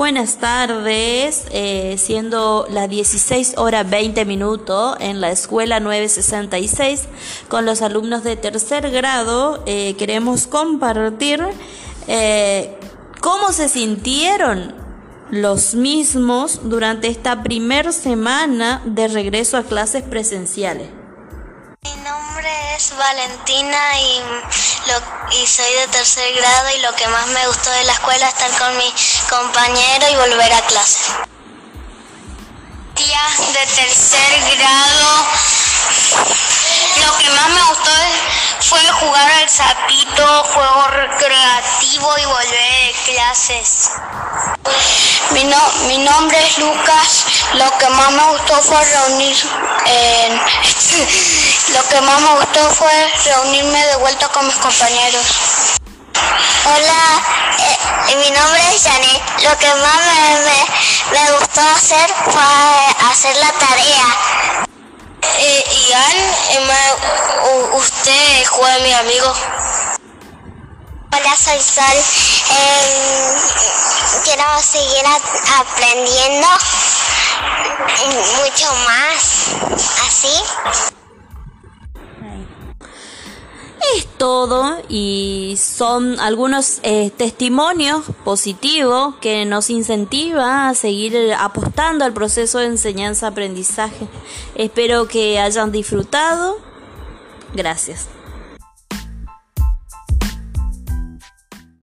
Buenas tardes, eh, siendo las 16 horas 20 minutos en la escuela 966 con los alumnos de tercer grado eh, queremos compartir eh, cómo se sintieron los mismos durante esta primera semana de regreso a clases presenciales. Es Valentina y, y soy de tercer grado y lo que más me gustó de la escuela es estar con mi compañero y volver a clase. Día de tercer grado, lo que más me gustó fue jugar al sapito, juego recreativo y volver de clases. Mi, mi nombre es Lucas. Lo que más me gustó fue reunir. lo que más me gustó fue reunirme de vuelta con mis compañeros. Hola, eh, mi nombre es Janet. Lo que más me, me, gustó hacer fue hacer la tarea. Eh, Ian, eh, usted juega mi amigo. Hola, soy Sol. Eh, quiero seguir aprendiendo mucho más. Así. Es todo y son algunos eh, testimonios positivos que nos incentiva a seguir apostando al proceso de enseñanza-aprendizaje. Espero que hayan disfrutado. Gracias.